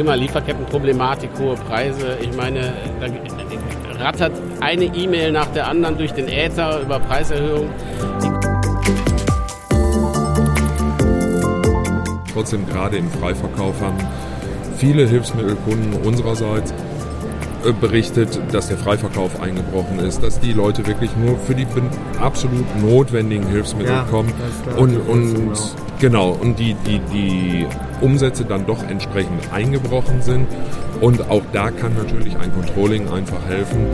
Thema Lieferkettenproblematik, hohe Preise. Ich meine, da rattert eine E-Mail nach der anderen durch den Äther über Preiserhöhungen. Trotzdem gerade im Freiverkauf haben viele Hilfsmittelkunden unsererseits äh, berichtet, dass der Freiverkauf eingebrochen ist, dass die Leute wirklich nur für die absolut notwendigen Hilfsmittel ja, kommen und, und genau und die, die, die Umsätze dann doch entsprechend eingebrochen sind und auch da kann natürlich ein Controlling einfach helfen.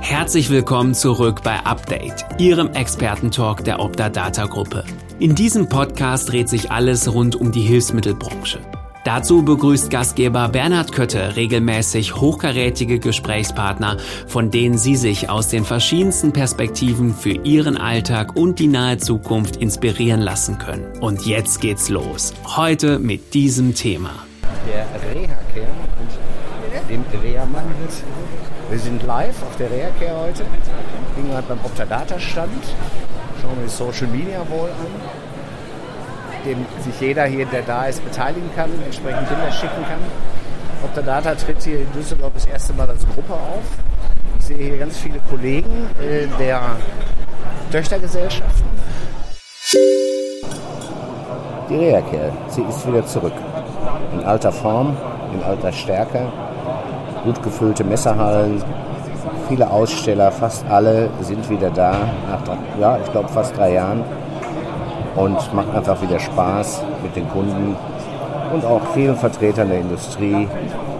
Herzlich willkommen zurück bei Update, Ihrem Expertentalk der Opta Data Gruppe. In diesem Podcast dreht sich alles rund um die Hilfsmittelbranche. Dazu begrüßt Gastgeber Bernhard Kötte regelmäßig hochkarätige Gesprächspartner, von denen Sie sich aus den verschiedensten Perspektiven für Ihren Alltag und die nahe Zukunft inspirieren lassen können. Und jetzt geht's los. Heute mit diesem Thema. Der Reha-Care und dem Reha-Mann wir sind live auf der Reacare heute. Sind gerade beim Optadata-Stand. Schauen wir die Social Media Wall an, dem sich jeder hier, der da ist, beteiligen kann, entsprechend Bilder schicken kann. Optadata tritt hier in Düsseldorf das erste Mal als Gruppe auf. Ich sehe hier ganz viele Kollegen äh, der Töchtergesellschaften. Die Reacare, sie ist wieder zurück. In alter Form, in alter Stärke gut gefüllte Messerhallen, viele Aussteller, fast alle sind wieder da, nach, ja, ich glaube fast drei Jahren. Und macht einfach wieder Spaß mit den Kunden und auch vielen Vertretern der Industrie,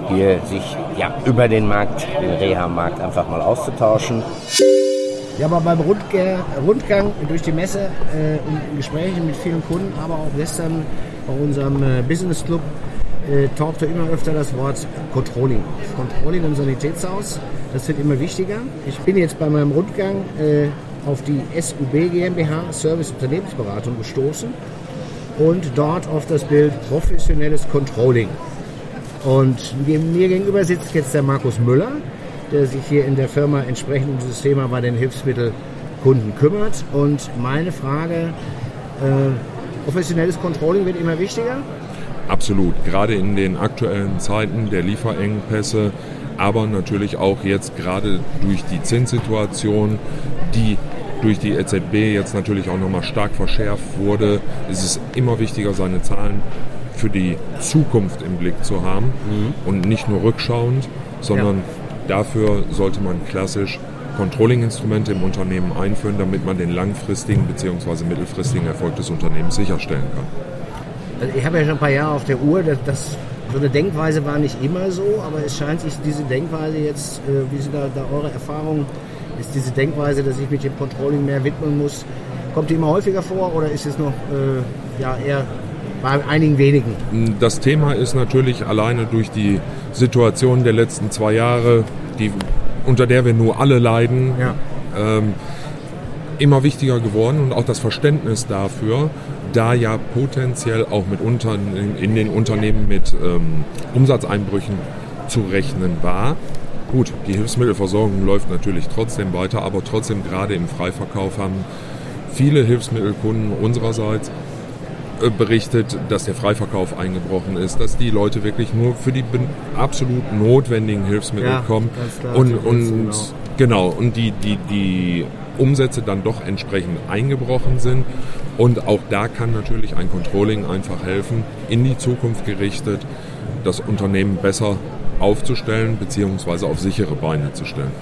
hier sich ja, über den Markt, den Reha-Markt einfach mal auszutauschen. Ja, aber beim Rundgang durch die Messe äh, und Gesprächen mit vielen Kunden, aber auch gestern bei unserem äh, Business Club äh, tauchte immer öfter das Wort Controlling. Controlling im Sanitätshaus, das wird immer wichtiger. Ich bin jetzt bei meinem Rundgang äh, auf die SUB GmbH Service Unternehmensberatung gestoßen und dort auf das Bild professionelles Controlling. Und mir gegenüber sitzt jetzt der Markus Müller, der sich hier in der Firma entsprechend um dieses Thema bei den Hilfsmittelkunden kümmert. Und meine Frage, äh, professionelles Controlling wird immer wichtiger. Absolut, gerade in den aktuellen Zeiten der Lieferengpässe, aber natürlich auch jetzt gerade durch die Zinssituation, die durch die EZB jetzt natürlich auch nochmal stark verschärft wurde, ist es immer wichtiger, seine Zahlen für die Zukunft im Blick zu haben mhm. und nicht nur rückschauend, sondern ja. dafür sollte man klassisch Controlling-Instrumente im Unternehmen einführen, damit man den langfristigen bzw. mittelfristigen Erfolg des Unternehmens sicherstellen kann. Also ich habe ja schon ein paar Jahre auf der Uhr, dass, das, so eine Denkweise war nicht immer so, aber es scheint sich diese Denkweise jetzt, äh, wie sind da, da eure Erfahrungen, ist diese Denkweise, dass ich mich dem Controlling mehr widmen muss, kommt die immer häufiger vor oder ist es noch äh, ja, eher bei einigen wenigen? Das Thema ist natürlich alleine durch die Situation der letzten zwei Jahre, die, unter der wir nur alle leiden, ja. ähm, immer wichtiger geworden und auch das Verständnis dafür, da ja potenziell auch mit Unterne in den Unternehmen mit ähm, Umsatzeinbrüchen zu rechnen war. Gut, die Hilfsmittelversorgung läuft natürlich trotzdem weiter, aber trotzdem gerade im Freiverkauf haben viele Hilfsmittelkunden unsererseits äh, berichtet, dass der Freiverkauf eingebrochen ist, dass die Leute wirklich nur für die absolut notwendigen Hilfsmittel ja, kommen und, und genau. genau und die die die Umsätze dann doch entsprechend eingebrochen sind und auch da kann natürlich ein Controlling einfach helfen, in die Zukunft gerichtet, das Unternehmen besser aufzustellen bzw. auf sichere Beine zu stellen.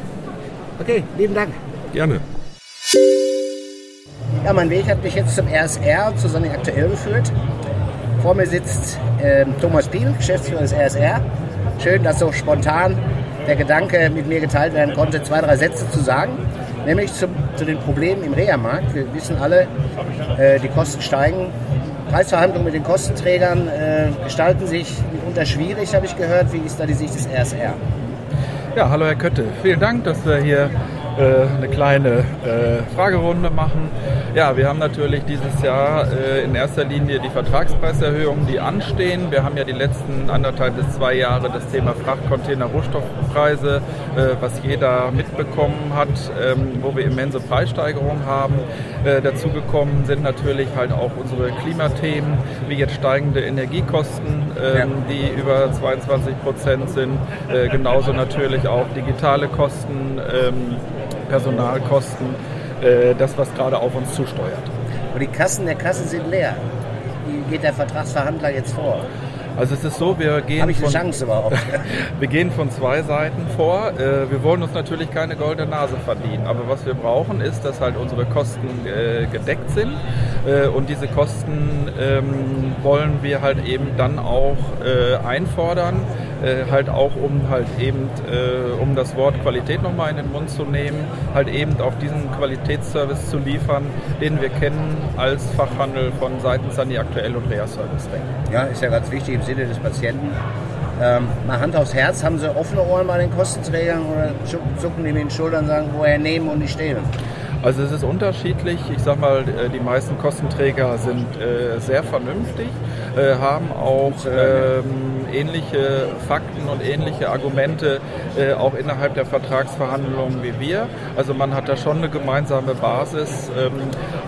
Okay, lieben Dank. Gerne. Ja, mein Weg hat mich jetzt zum RSR, zu Sonne Aktuell geführt. Vor mir sitzt äh, Thomas Biel, Geschäftsführer des RSR. Schön, dass so spontan der Gedanke mit mir geteilt werden konnte, zwei, drei Sätze zu sagen nämlich zu, zu den Problemen im Reha-Markt. Wir wissen alle, äh, die Kosten steigen. Preisverhandlungen mit den Kostenträgern äh, gestalten sich mitunter schwierig, habe ich gehört. Wie ist da die Sicht des RSR? Ja, hallo Herr Kötte. Vielen Dank, dass wir hier eine kleine äh, Fragerunde machen. Ja, wir haben natürlich dieses Jahr äh, in erster Linie die Vertragspreiserhöhungen, die anstehen. Wir haben ja die letzten anderthalb bis zwei Jahre das Thema Frachtcontainer, Rohstoffpreise, was jeder mitbekommen hat, ähm, wo wir immense Preissteigerungen haben. Dazu gekommen sind natürlich halt auch unsere Klimathemen, wie jetzt steigende Energiekosten, ähm, die über 22 Prozent sind. Genauso natürlich auch digitale Kosten. Personalkosten, äh, das, was gerade auf uns zusteuert. Aber die Kassen der Kassen sind leer. Wie geht der Vertragsverhandler jetzt vor? Also es ist so, wir gehen, überhaupt? wir gehen von zwei Seiten vor. Äh, wir wollen uns natürlich keine goldene Nase verdienen, aber was wir brauchen ist, dass halt unsere Kosten äh, gedeckt sind äh, und diese Kosten ähm, wollen wir halt eben dann auch einfordern äh, halt auch um halt eben, äh, um das Wort Qualität nochmal in den Mund zu nehmen, halt eben auch diesen Qualitätsservice zu liefern, den wir kennen als Fachhandel von Seiten Sani Aktuell und Rea Service Bank. Ja, ist ja ganz wichtig im Sinne des Patienten. Ähm, mal Hand aufs Herz, haben Sie offene Ohren bei den Kostenträgern oder zucken die mit den Schultern und sagen, woher nehmen und nicht stehlen? Also es ist unterschiedlich. Ich sag mal, äh, die meisten Kostenträger sind äh, sehr vernünftig, äh, haben auch ähm, ähnliche Fakten und ähnliche Argumente äh, auch innerhalb der Vertragsverhandlungen wie wir. Also man hat da schon eine gemeinsame Basis, ähm,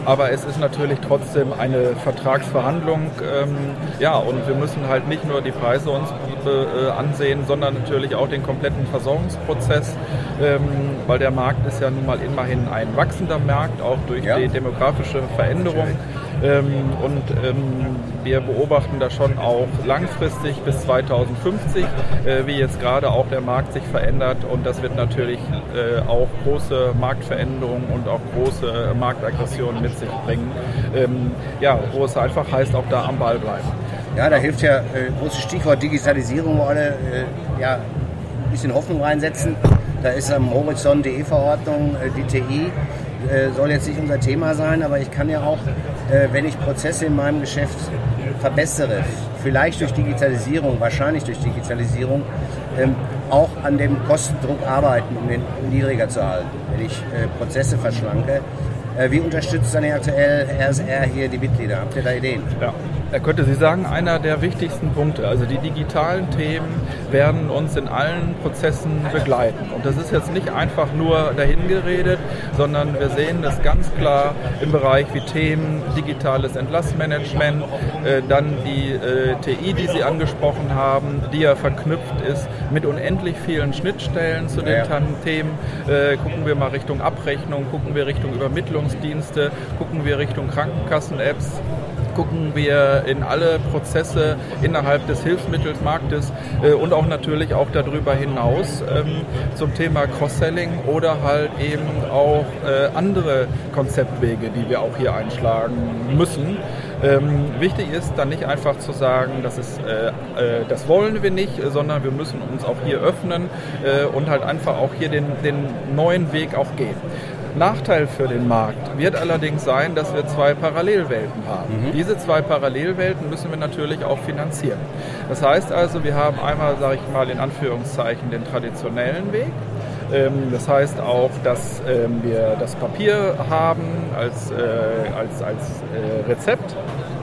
aber es ist natürlich trotzdem eine Vertragsverhandlung. Ähm, ja, und wir müssen halt nicht nur die Preise uns äh, ansehen, sondern natürlich auch den kompletten Versorgungsprozess, ähm, weil der Markt ist ja nun mal immerhin ein wachsender Markt, auch durch ja. die demografische Veränderung. Ähm, und ähm, wir beobachten da schon auch langfristig bis 2050, äh, wie jetzt gerade auch der Markt sich verändert. Und das wird natürlich äh, auch große Marktveränderungen und auch große Marktaggressionen mit sich bringen. Ähm, ja, wo es einfach heißt, auch da am Ball bleiben. Ja, da hilft ja äh, großes Stichwort Digitalisierung, wo alle äh, ja, ein bisschen Hoffnung reinsetzen. Da ist am Horizont die E-Verordnung, äh, die TI, äh, soll jetzt nicht unser Thema sein, aber ich kann ja auch, äh, wenn ich Prozesse in meinem Geschäft verbessere, vielleicht durch Digitalisierung, wahrscheinlich durch Digitalisierung, ähm, auch an dem Kostendruck arbeiten, um den niedriger zu halten. Wenn ich äh, Prozesse verschlanke, äh, wie unterstützt dann aktuell RSR hier die Mitglieder? Habt ihr da Ideen? Ja. Er könnte Sie sagen, einer der wichtigsten Punkte. Also die digitalen Themen werden uns in allen Prozessen begleiten. Und das ist jetzt nicht einfach nur dahingeredet, sondern wir sehen das ganz klar im Bereich wie Themen, digitales Entlassmanagement, äh, dann die äh, TI, die Sie angesprochen haben, die ja verknüpft ist mit unendlich vielen Schnittstellen zu den. Themen. Äh, gucken wir mal Richtung Abrechnung, gucken wir Richtung Übermittlungsdienste, gucken wir Richtung Krankenkassen-Apps gucken wir in alle Prozesse innerhalb des Hilfsmittelmarktes äh, und auch natürlich auch darüber hinaus ähm, zum Thema Cross-Selling oder halt eben auch äh, andere Konzeptwege, die wir auch hier einschlagen müssen. Ähm, wichtig ist dann nicht einfach zu sagen, das, ist, äh, äh, das wollen wir nicht, sondern wir müssen uns auch hier öffnen äh, und halt einfach auch hier den, den neuen Weg auch gehen. Nachteil für den Markt wird allerdings sein, dass wir zwei Parallelwelten haben. Mhm. Diese zwei Parallelwelten müssen wir natürlich auch finanzieren. Das heißt also, wir haben einmal, sage ich mal in Anführungszeichen, den traditionellen Weg. Ähm, das heißt auch, dass ähm, wir das Papier haben als, äh, als, als äh, Rezept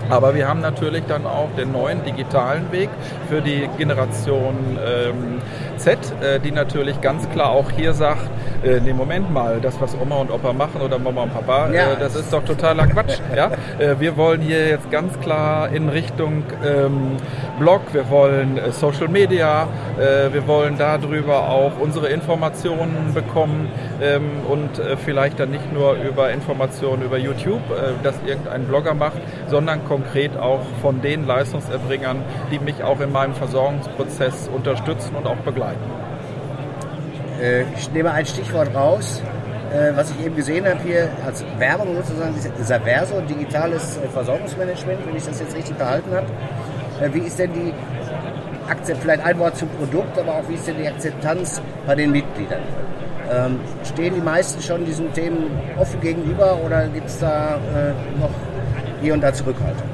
aber wir haben natürlich dann auch den neuen digitalen Weg für die Generation ähm, Z, äh, die natürlich ganz klar auch hier sagt, äh, nee, Moment mal, das, was Oma und Opa machen oder Mama und Papa, ja. äh, das ist doch totaler Quatsch. ja? Äh, wir wollen hier jetzt ganz klar in Richtung ähm, Blog, wir wollen äh, Social Media, äh, wir wollen darüber auch unsere Informationen bekommen ähm, und vielleicht dann nicht nur über Informationen über YouTube, das irgendein Blogger macht, sondern konkret auch von den Leistungserbringern, die mich auch in meinem Versorgungsprozess unterstützen und auch begleiten. Äh, ich nehme ein Stichwort raus, äh, was ich eben gesehen habe hier als Werbung sozusagen, Saverso, digitales äh, Versorgungsmanagement, wenn ich das jetzt richtig behalten habe. Wie ist denn die Akzept, vielleicht ein Wort zum Produkt, aber auch wie ist denn die Akzeptanz bei den Mitgliedern? Ähm, stehen die meisten schon diesen Themen offen gegenüber oder gibt es da noch hier und da Zurückhaltung?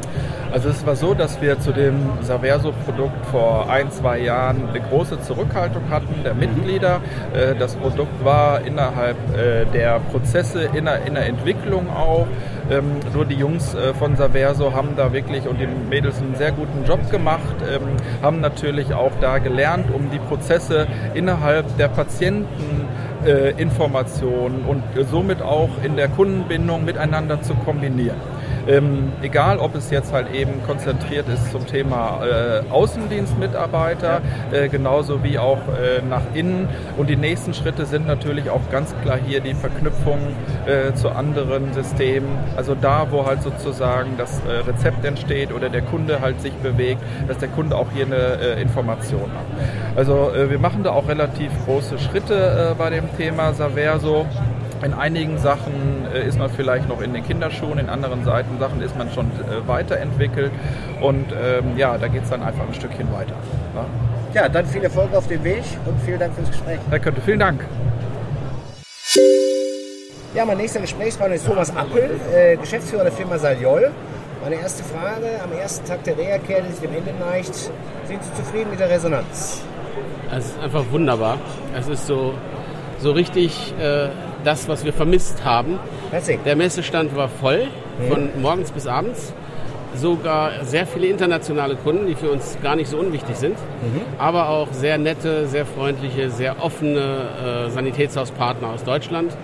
Also es war so, dass wir zu dem Saverso-Produkt vor ein, zwei Jahren eine große Zurückhaltung hatten der Mitglieder. Äh, das Produkt war innerhalb äh, der Prozesse in der, in der Entwicklung auch. Ähm, nur die Jungs äh, von Saverso haben da wirklich und die Mädels einen sehr guten Job gemacht, ähm, haben natürlich auch da gelernt, um die Prozesse innerhalb der Patienten Informationen und somit auch in der Kundenbindung miteinander zu kombinieren. Ähm, egal, ob es jetzt halt eben konzentriert ist zum Thema äh, Außendienstmitarbeiter, äh, genauso wie auch äh, nach innen. Und die nächsten Schritte sind natürlich auch ganz klar hier die Verknüpfung äh, zu anderen Systemen. Also da, wo halt sozusagen das äh, Rezept entsteht oder der Kunde halt sich bewegt, dass der Kunde auch hier eine äh, Information hat. Also wir machen da auch relativ große Schritte bei dem Thema Saverso. In einigen Sachen äh, ist man vielleicht noch in den Kinderschuhen, in anderen Seiten Sachen ist man schon äh, weiterentwickelt und ähm, ja, da geht es dann einfach ein Stückchen weiter. Ne? Ja, dann viel Erfolg auf dem Weg und vielen Dank fürs Gespräch. Herr Könnte, vielen Dank. Ja, mein nächster Gesprächspartner ist Thomas Appel, äh, Geschäftsführer der Firma Saliol. Meine erste Frage, am ersten Tag der Reha-Care, die sich dem Ende neigt, sind Sie zufrieden mit der Resonanz? Es ist einfach wunderbar. Es ist so, so richtig äh, das, was wir vermisst haben. Der Messestand war voll, von morgens bis abends. Sogar sehr viele internationale Kunden, die für uns gar nicht so unwichtig sind, mhm. aber auch sehr nette, sehr freundliche, sehr offene äh, Sanitätshauspartner aus Deutschland.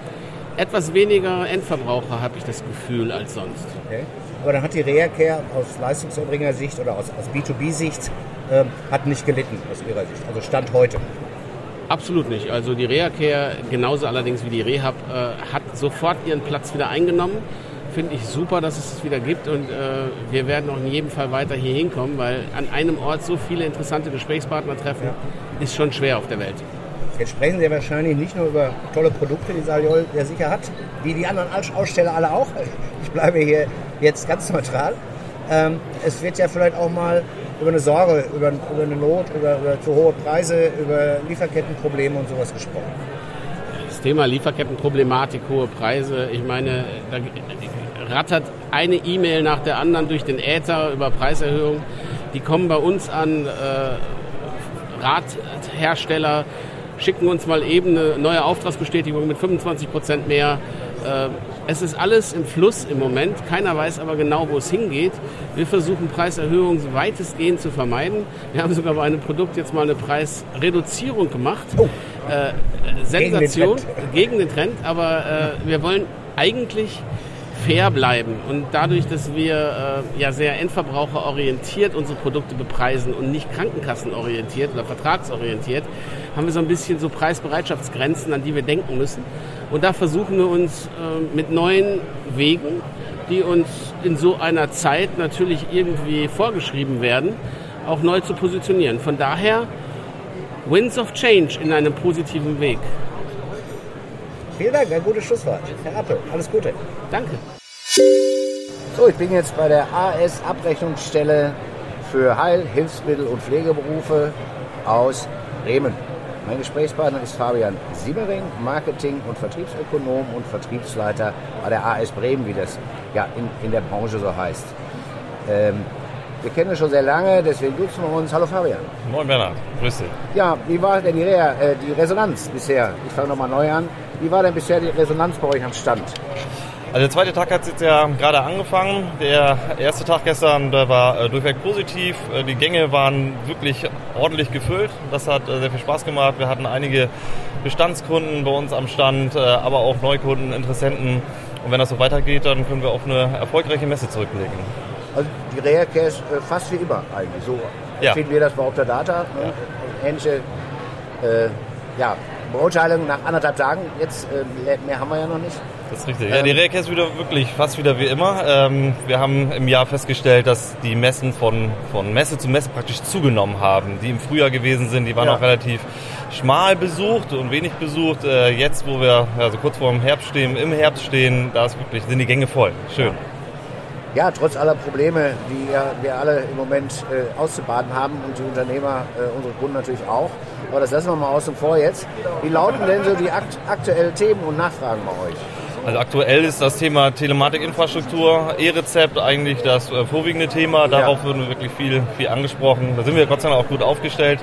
Etwas weniger Endverbraucher habe ich das Gefühl als sonst. Okay. Aber dann hat die Reha-Care aus Leistungserbringer-Sicht oder aus, aus B2B-Sicht äh, hat nicht gelitten aus Ihrer Sicht, also Stand heute. Absolut nicht. Also die Reha-Care, genauso allerdings wie die Rehab, äh, hat sofort ihren Platz wieder eingenommen. Finde ich super, dass es es wieder gibt und äh, wir werden auch in jedem Fall weiter hier hinkommen, weil an einem Ort so viele interessante Gesprächspartner treffen, ja. ist schon schwer auf der Welt. Jetzt sprechen Sie wahrscheinlich nicht nur über tolle Produkte, die Saliol ja sicher hat, wie die anderen Aussteller alle auch. Ich bleibe hier jetzt ganz neutral. Ähm, es wird ja vielleicht auch mal über eine Sorge, über, über eine Not, über, über zu hohe Preise, über Lieferkettenprobleme und sowas gesprochen. Das Thema Lieferkettenproblematik, hohe Preise, ich meine, da rattert eine E-Mail nach der anderen durch den Äther über Preiserhöhungen. Die kommen bei uns an, äh, Radhersteller schicken uns mal eben eine neue Auftragsbestätigung mit 25 Prozent mehr. Äh, es ist alles im Fluss im Moment. Keiner weiß aber genau, wo es hingeht. Wir versuchen Preiserhöhungen weitestgehend zu vermeiden. Wir haben sogar bei einem Produkt jetzt mal eine Preisreduzierung gemacht. Oh. Äh, Sensation gegen den, gegen den Trend, aber äh, wir wollen eigentlich fair bleiben. Und dadurch, dass wir äh, ja sehr endverbraucherorientiert unsere Produkte bepreisen und nicht krankenkassenorientiert oder vertragsorientiert, haben wir so ein bisschen so Preisbereitschaftsgrenzen, an die wir denken müssen. Und da versuchen wir uns äh, mit neuen Wegen, die uns in so einer Zeit natürlich irgendwie vorgeschrieben werden, auch neu zu positionieren. Von daher Winds of Change in einem positiven Weg. Vielen Dank, ein gutes Schlusswort. Herr Appel, alles Gute. Danke. So, ich bin jetzt bei der AS Abrechnungsstelle für Heil-, Hilfsmittel- und Pflegeberufe aus Bremen. Mein Gesprächspartner ist Fabian Siebering, Marketing- und Vertriebsökonom und Vertriebsleiter bei der AS Bremen, wie das ja in, in der Branche so heißt. Ähm, wir kennen uns schon sehr lange, deswegen duzen wir uns. Hallo Fabian. Moin Bernhard, grüß dich. Ja, wie war denn die, Re äh, die Resonanz bisher? Ich fange nochmal neu an. Wie war denn bisher die Resonanz bei euch am Stand? Also der zweite Tag hat jetzt ja gerade angefangen. Der erste Tag gestern, der war äh, durchweg positiv. Äh, die Gänge waren wirklich ordentlich gefüllt. Das hat äh, sehr viel Spaß gemacht. Wir hatten einige Bestandskunden bei uns am Stand, äh, aber auch Neukunden, Interessenten. Und wenn das so weitergeht, dann können wir auf eine erfolgreiche Messe zurückblicken. Also die Reha-Care ist äh, fast wie immer eigentlich. So ja. finden wir das bei Optadata. Ne? Ja. Ähnliche äh, ja, Beurteilung nach anderthalb Tagen. Jetzt mehr haben wir ja noch nicht. Das ist richtig. Ja, die Rehrke ist wieder wirklich fast wieder wie immer. Ähm, wir haben im Jahr festgestellt, dass die Messen von, von Messe zu Messe praktisch zugenommen haben. Die im Frühjahr gewesen sind, die waren ja. auch relativ schmal besucht und wenig besucht. Äh, jetzt, wo wir also kurz vor dem Herbst stehen, im Herbst stehen, da ist wirklich, sind die Gänge voll. Schön. Ja, trotz aller Probleme, die ja wir alle im Moment äh, auszubaden haben und die Unternehmer, äh, unsere Kunden natürlich auch. Aber das lassen wir mal außen vor jetzt. Wie lauten denn so die akt aktuellen Themen und Nachfragen bei euch? Also aktuell ist das Thema Telematikinfrastruktur, E-Rezept eigentlich das äh, vorwiegende Thema. Darauf ja. wird wirklich viel, viel angesprochen. Da sind wir Gott sei Dank auch gut aufgestellt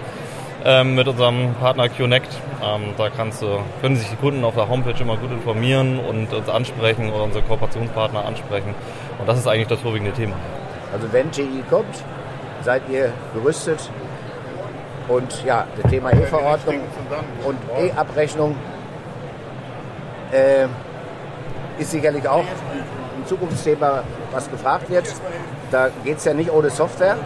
ähm, mit unserem Partner Connect. Ähm, da kannst du, können sich die Kunden auf der Homepage immer gut informieren und uns ansprechen oder unsere Kooperationspartner ansprechen. Und das ist eigentlich das vorwiegende Thema. Also wenn GE kommt, seid ihr gerüstet und ja, das Thema E-Verordnung und E-Abrechnung äh, ist sicherlich auch ein Zukunftsthema, was gefragt wird. Da geht es ja nicht ohne Software.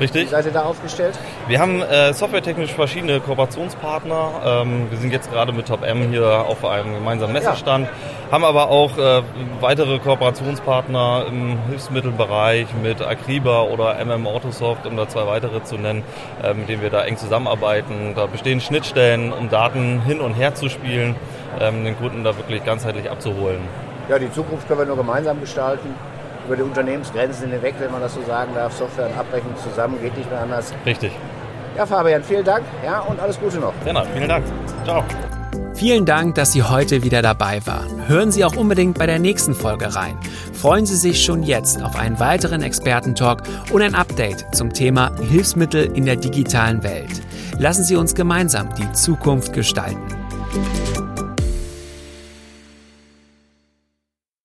Richtig. Wie seid ihr da aufgestellt? Wir haben äh, softwaretechnisch verschiedene Kooperationspartner. Ähm, wir sind jetzt gerade mit Top M hier auf einem gemeinsamen Messestand, ja. haben aber auch äh, weitere Kooperationspartner im Hilfsmittelbereich mit Akriba oder MM Autosoft, um da zwei weitere zu nennen, äh, mit denen wir da eng zusammenarbeiten. Da bestehen Schnittstellen, um Daten hin und her zu spielen, den Kunden da wirklich ganzheitlich abzuholen. Ja, die Zukunft können wir nur gemeinsam gestalten über die Unternehmensgrenzen hinweg, wenn man das so sagen darf. Software und Abrechnung zusammen geht nicht mehr anders. Richtig. Ja, Fabian, vielen Dank ja, und alles Gute noch. Genau, vielen Dank. Ciao. Vielen Dank, dass Sie heute wieder dabei waren. Hören Sie auch unbedingt bei der nächsten Folge rein. Freuen Sie sich schon jetzt auf einen weiteren Expertentalk und ein Update zum Thema Hilfsmittel in der digitalen Welt. Lassen Sie uns gemeinsam die Zukunft gestalten.